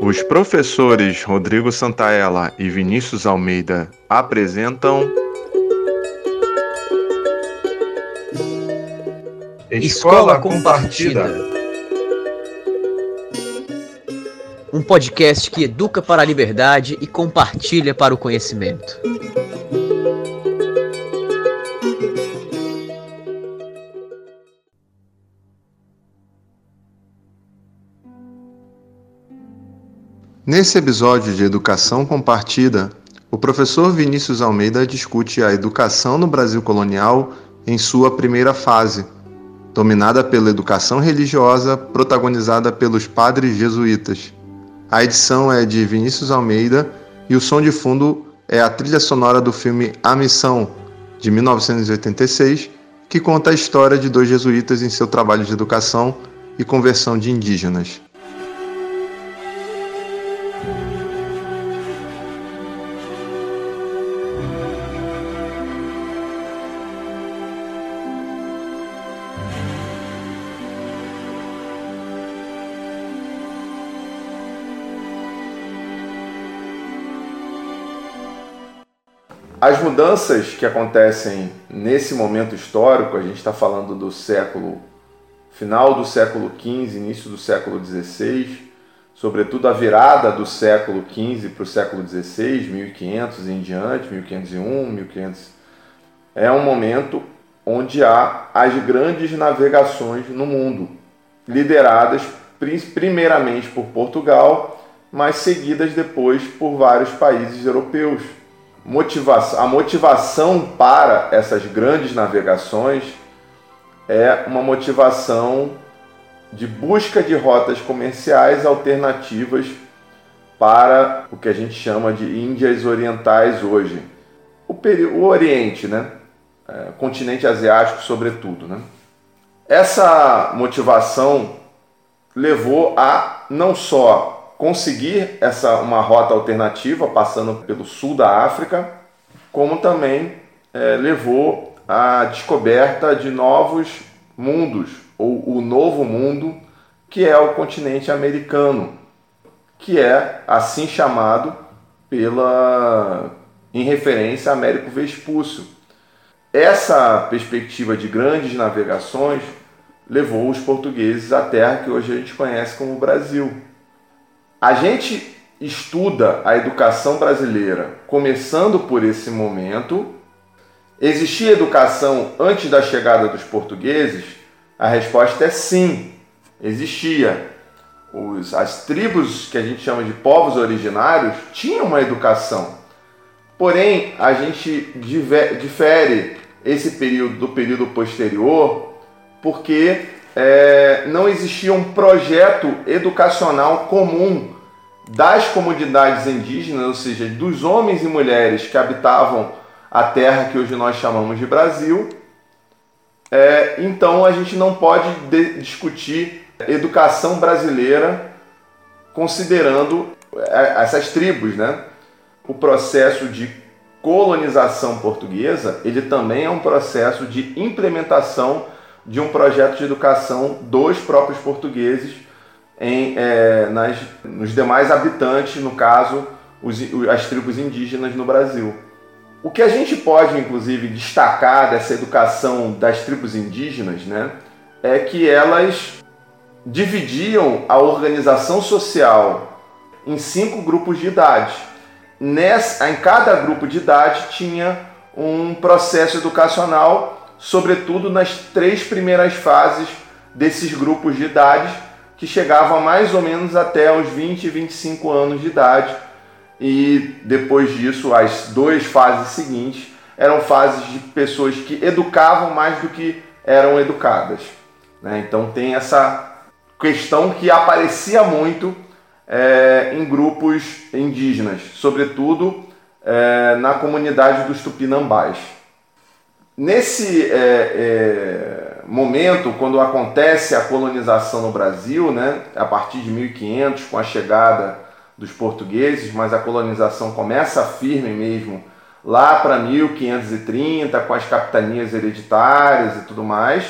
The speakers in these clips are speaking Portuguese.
Os professores Rodrigo Santaella e Vinícius Almeida apresentam. Escola Compartida. Um podcast que educa para a liberdade e compartilha para o conhecimento. Nesse episódio de Educação Compartida, o professor Vinícius Almeida discute a educação no Brasil colonial em sua primeira fase, dominada pela educação religiosa protagonizada pelos padres jesuítas. A edição é de Vinícius Almeida e o som de fundo é a trilha sonora do filme A Missão, de 1986, que conta a história de dois jesuítas em seu trabalho de educação e conversão de indígenas. As mudanças que acontecem nesse momento histórico, a gente está falando do século final do século XV, início do século XVI, sobretudo a virada do século XV para o século XVI, 1500 em diante, 1501, 1500, é um momento onde há as grandes navegações no mundo, lideradas primeiramente por Portugal, mas seguidas depois por vários países europeus motivação, a motivação para essas grandes navegações é uma motivação de busca de rotas comerciais alternativas para o que a gente chama de Índias Orientais hoje. O, o Oriente, né? É, continente asiático, sobretudo. Né? Essa motivação levou a não só conseguir essa uma rota alternativa passando pelo sul da África, como também é, levou à descoberta de novos mundos ou o novo mundo que é o continente americano, que é assim chamado pela em referência a Américo Vespúcio. Essa perspectiva de grandes navegações levou os portugueses à terra que hoje a gente conhece como Brasil a gente estuda a educação brasileira começando por esse momento. Existia educação antes da chegada dos portugueses? A resposta é sim, existia. Os, as tribos que a gente chama de povos originários tinham uma educação. Porém, a gente difere esse período do período posterior porque é, não existia um projeto educacional comum das comunidades indígenas, ou seja, dos homens e mulheres que habitavam a terra que hoje nós chamamos de Brasil. É, então a gente não pode discutir educação brasileira considerando é, essas tribos, né? O processo de colonização portuguesa, ele também é um processo de implementação de um projeto de educação dos próprios portugueses em, é, nas, nos demais habitantes, no caso, os, as tribos indígenas no Brasil. O que a gente pode, inclusive, destacar dessa educação das tribos indígenas né, é que elas dividiam a organização social em cinco grupos de idade. Nessa, em cada grupo de idade tinha um processo educacional sobretudo nas três primeiras fases desses grupos de idade, que chegavam mais ou menos até os 20 e 25 anos de idade. E depois disso, as duas fases seguintes eram fases de pessoas que educavam mais do que eram educadas. Né? Então tem essa questão que aparecia muito é, em grupos indígenas, sobretudo é, na comunidade dos Tupinambás. Nesse é, é, momento, quando acontece a colonização no Brasil, né, a partir de 1500, com a chegada dos portugueses, mas a colonização começa firme mesmo lá para 1530, com as capitanias hereditárias e tudo mais.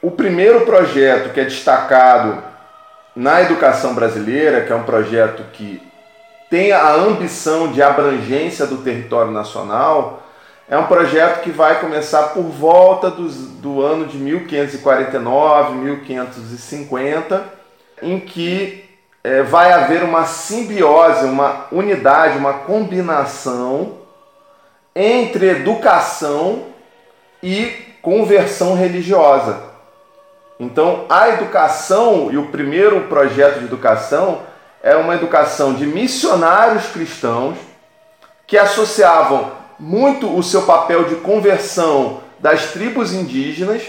O primeiro projeto que é destacado na educação brasileira, que é um projeto que tem a ambição de abrangência do território nacional, é um projeto que vai começar por volta dos, do ano de 1549, 1550, em que é, vai haver uma simbiose, uma unidade, uma combinação entre educação e conversão religiosa. Então, a educação e o primeiro projeto de educação é uma educação de missionários cristãos que associavam muito o seu papel de conversão das tribos indígenas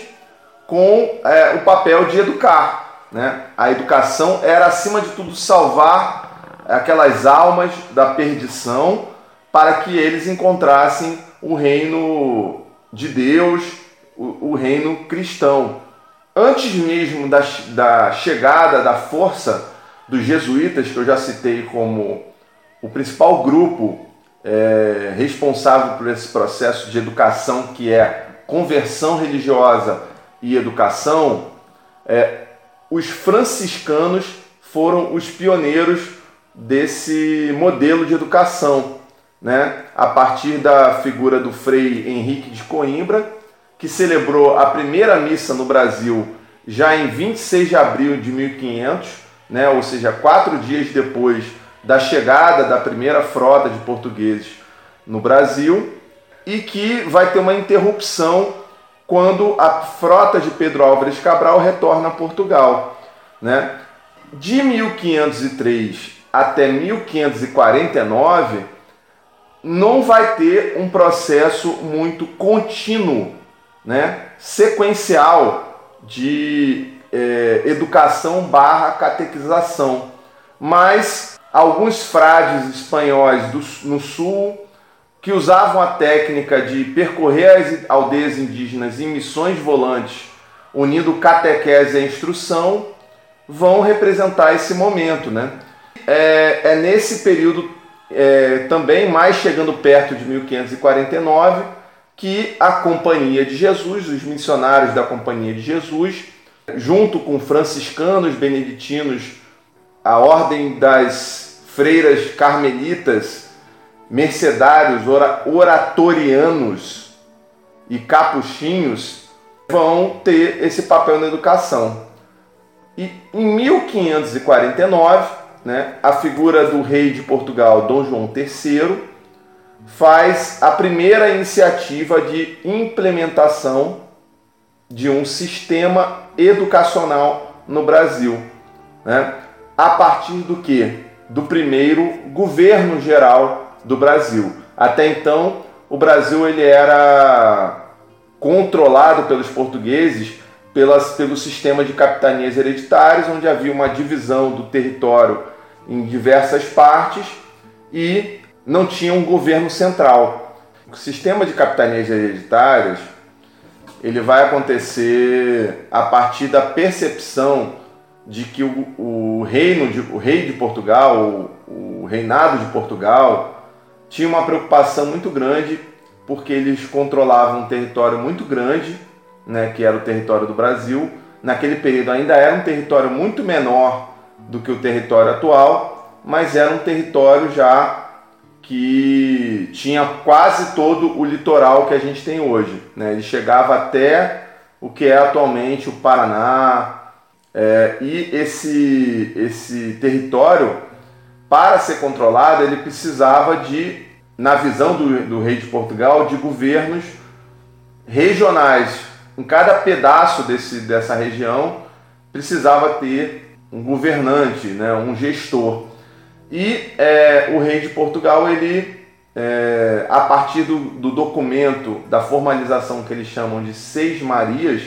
com é, o papel de educar. Né? A educação era, acima de tudo, salvar aquelas almas da perdição para que eles encontrassem o reino de Deus, o, o reino cristão. Antes mesmo da, da chegada da força dos jesuítas, que eu já citei como o principal grupo é, responsável por esse processo de educação que é conversão religiosa e educação, é, os franciscanos foram os pioneiros desse modelo de educação, né? a partir da figura do Frei Henrique de Coimbra, que celebrou a primeira missa no Brasil já em 26 de abril de 1500, né? ou seja, quatro dias depois da chegada da primeira frota de portugueses no Brasil e que vai ter uma interrupção quando a frota de Pedro Álvares Cabral retorna a Portugal. Né? De 1503 até 1549, não vai ter um processo muito contínuo, né? sequencial de é, educação barra catequização. Mas alguns frades espanhóis do, no sul que usavam a técnica de percorrer as aldeias indígenas em missões volantes, unindo catequese e instrução, vão representar esse momento. Né? É, é nesse período, é, também mais chegando perto de 1549, que a Companhia de Jesus, os missionários da Companhia de Jesus, junto com franciscanos beneditinos a ordem das freiras carmelitas, mercedários, oratorianos e capuchinhos vão ter esse papel na educação. E em 1549, né, a figura do rei de Portugal, Dom João III, faz a primeira iniciativa de implementação de um sistema educacional no Brasil. Né? A partir do que? Do primeiro governo geral do Brasil. Até então, o Brasil ele era controlado pelos portugueses pelas, pelo sistema de capitanias hereditárias, onde havia uma divisão do território em diversas partes e não tinha um governo central. O sistema de capitanias hereditárias ele vai acontecer a partir da percepção de que o, o reino de, o rei de Portugal, o, o reinado de Portugal, tinha uma preocupação muito grande porque eles controlavam um território muito grande, né, que era o território do Brasil. Naquele período ainda era um território muito menor do que o território atual, mas era um território já que tinha quase todo o litoral que a gente tem hoje. Né? Ele chegava até o que é atualmente o Paraná, é, e esse, esse território, para ser controlado, ele precisava de, na visão do, do rei de Portugal, de governos regionais. Em cada pedaço desse, dessa região precisava ter um governante, né, um gestor. E é, o rei de Portugal, ele, é, a partir do, do documento da formalização que eles chamam de Seis Marias,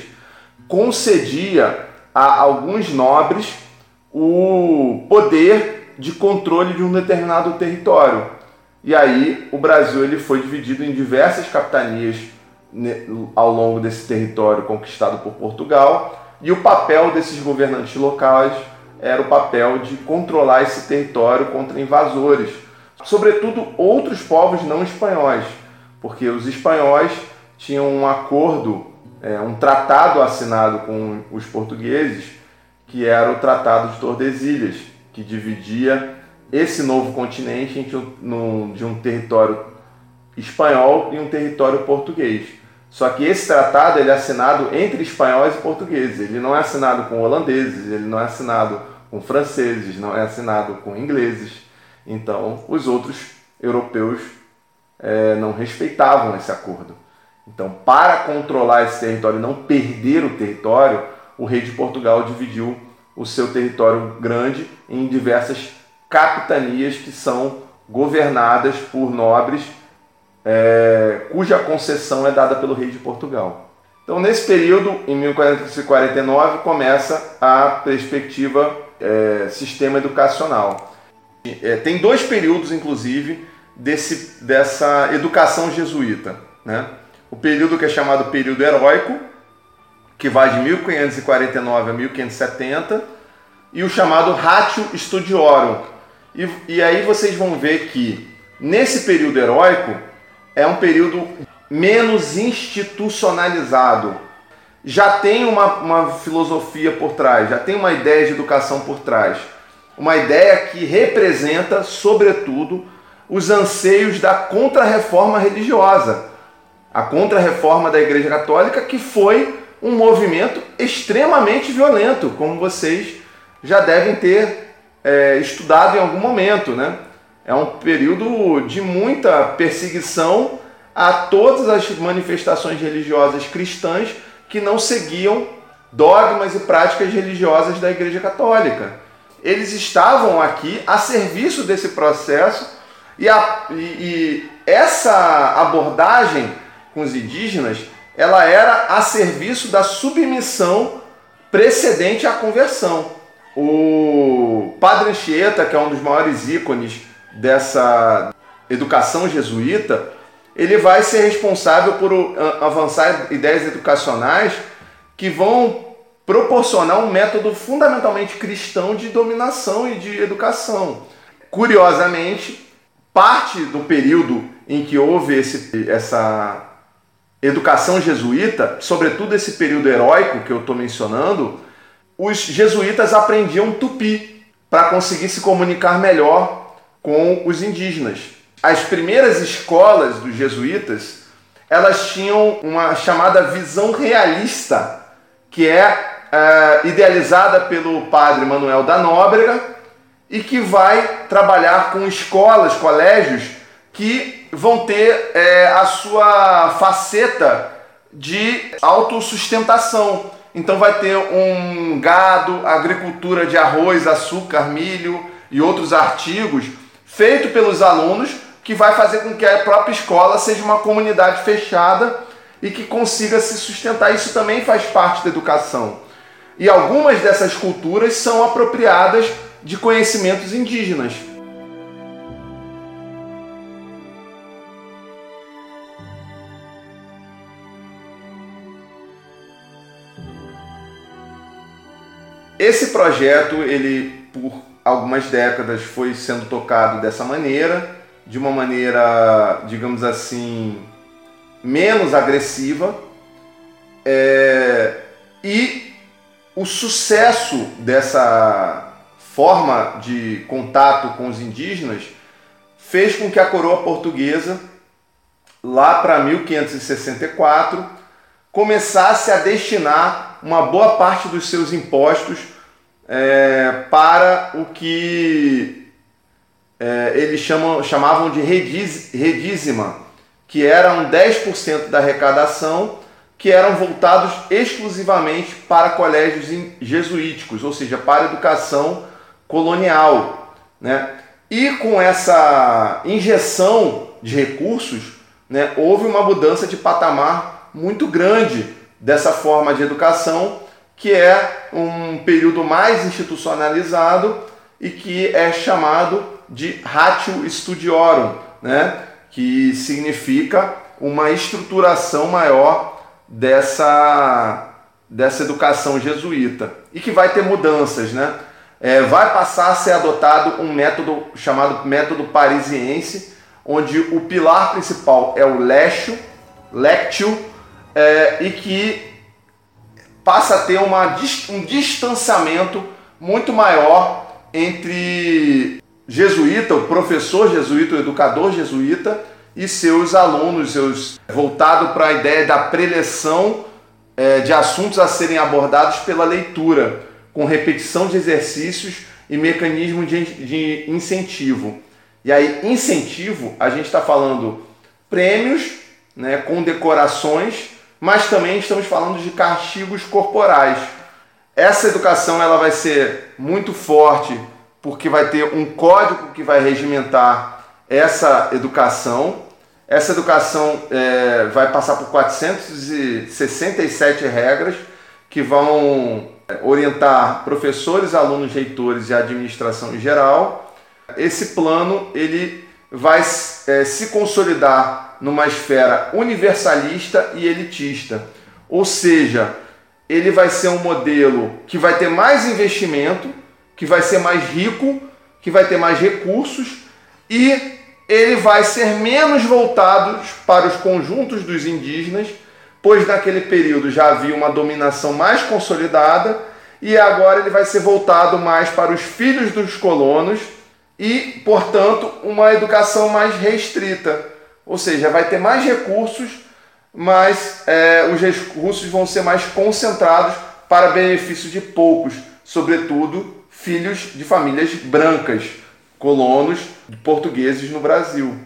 concedia a alguns nobres o poder de controle de um determinado território. E aí o Brasil ele foi dividido em diversas capitanias ao longo desse território conquistado por Portugal, e o papel desses governantes locais era o papel de controlar esse território contra invasores, sobretudo outros povos não espanhóis, porque os espanhóis tinham um acordo é, um tratado assinado com os portugueses que era o Tratado de Tordesilhas, que dividia esse novo continente de um território espanhol e um território português. Só que esse tratado ele é assinado entre espanhóis e portugueses. Ele não é assinado com holandeses, ele não é assinado com franceses, não é assinado com ingleses. Então, os outros europeus é, não respeitavam esse acordo. Então, para controlar esse território e não perder o território, o rei de Portugal dividiu o seu território grande em diversas capitanias que são governadas por nobres é, cuja concessão é dada pelo rei de Portugal. Então, nesse período, em 1449, começa a perspectiva é, sistema educacional. É, tem dois períodos, inclusive, desse, dessa educação jesuíta. Né? O período que é chamado período heróico, que vai de 1549 a 1570, e o chamado Ratio Studiorum. E, e aí vocês vão ver que nesse período heróico é um período menos institucionalizado. Já tem uma, uma filosofia por trás, já tem uma ideia de educação por trás. Uma ideia que representa, sobretudo, os anseios da contra-reforma religiosa. A contra-reforma da Igreja Católica, que foi um movimento extremamente violento, como vocês já devem ter é, estudado em algum momento, né? É um período de muita perseguição a todas as manifestações religiosas cristãs que não seguiam dogmas e práticas religiosas da Igreja Católica. Eles estavam aqui a serviço desse processo e, a, e, e essa abordagem com os indígenas ela era a serviço da submissão precedente à conversão. O Padre Anchieta, que é um dos maiores ícones dessa educação jesuíta, ele vai ser responsável por avançar ideias educacionais que vão proporcionar um método fundamentalmente cristão de dominação e de educação. Curiosamente, parte do período em que houve esse, essa educação jesuíta, sobretudo esse período heróico que eu estou mencionando, os jesuítas aprendiam tupi para conseguir se comunicar melhor com os indígenas. As primeiras escolas dos jesuítas, elas tinham uma chamada visão realista, que é, é idealizada pelo padre Manuel da Nóbrega e que vai trabalhar com escolas, colégios que vão ter é, a sua faceta de autossustentação. Então vai ter um gado, agricultura de arroz, açúcar, milho e outros artigos feito pelos alunos que vai fazer com que a própria escola seja uma comunidade fechada e que consiga se sustentar. Isso também faz parte da educação. E algumas dessas culturas são apropriadas de conhecimentos indígenas. Esse projeto, ele por algumas décadas foi sendo tocado dessa maneira, de uma maneira, digamos assim, menos agressiva. É, e o sucesso dessa forma de contato com os indígenas fez com que a coroa portuguesa, lá para 1564, começasse a destinar uma boa parte dos seus impostos é, para o que é, eles chamam, chamavam de redízima, que eram 10% da arrecadação que eram voltados exclusivamente para colégios jesuíticos, ou seja, para educação colonial. Né? E com essa injeção de recursos, né, houve uma mudança de patamar muito grande dessa forma de educação que é um período mais institucionalizado e que é chamado de ratio studiorum, né? que significa uma estruturação maior dessa, dessa educação jesuíta e que vai ter mudanças. Né? É, vai passar a ser adotado um método chamado método parisiense, onde o pilar principal é o lectio, lectio é, e que passa a ter uma, um distanciamento muito maior entre jesuíta, o professor jesuíta, o educador jesuíta e seus alunos, seus voltado para a ideia da preleção é, de assuntos a serem abordados pela leitura, com repetição de exercícios e mecanismo de, de incentivo. E aí, incentivo, a gente está falando prêmios, né, condecorações, mas também estamos falando de castigos corporais. Essa educação ela vai ser muito forte porque vai ter um código que vai regimentar essa educação. Essa educação é, vai passar por 467 regras que vão orientar professores, alunos, reitores e administração em geral. Esse plano ele vai é, se consolidar numa esfera universalista e elitista, ou seja, ele vai ser um modelo que vai ter mais investimento, que vai ser mais rico, que vai ter mais recursos e ele vai ser menos voltado para os conjuntos dos indígenas, pois naquele período já havia uma dominação mais consolidada e agora ele vai ser voltado mais para os filhos dos colonos e, portanto, uma educação mais restrita. Ou seja, vai ter mais recursos, mas é, os recursos vão ser mais concentrados para benefício de poucos, sobretudo filhos de famílias brancas, colonos portugueses no Brasil.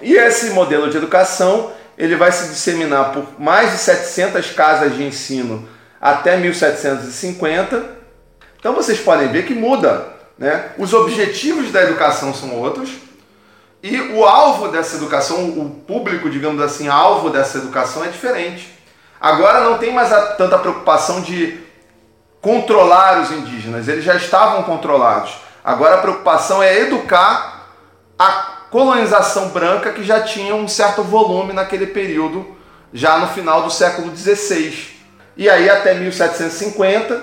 E esse modelo de educação ele vai se disseminar por mais de 700 casas de ensino até 1750. Então vocês podem ver que muda, né? Os objetivos da educação são outros e o alvo dessa educação, o público, digamos assim, alvo dessa educação é diferente. Agora não tem mais a, tanta preocupação de controlar os indígenas, eles já estavam controlados. Agora a preocupação é educar a colonização branca que já tinha um certo volume naquele período, já no final do século XVI. E aí até 1750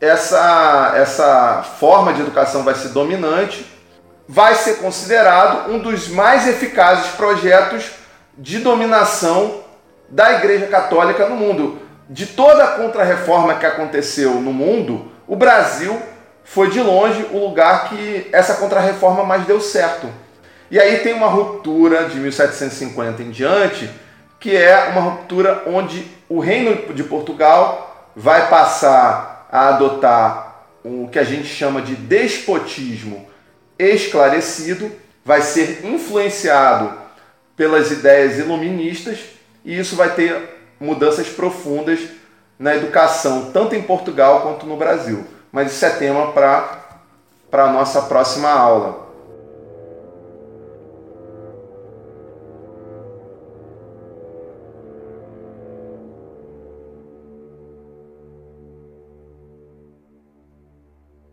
essa, essa forma de educação vai ser dominante, vai ser considerado um dos mais eficazes projetos de dominação da Igreja Católica no mundo. De toda a contrarreforma que aconteceu no mundo, o Brasil foi de longe o lugar que essa contrarreforma mais deu certo. E aí tem uma ruptura de 1750 em diante, que é uma ruptura onde o Reino de Portugal vai passar a adotar o que a gente chama de despotismo esclarecido, vai ser influenciado pelas ideias iluministas e isso vai ter mudanças profundas na educação, tanto em Portugal quanto no Brasil mas isso é tema para a nossa próxima aula.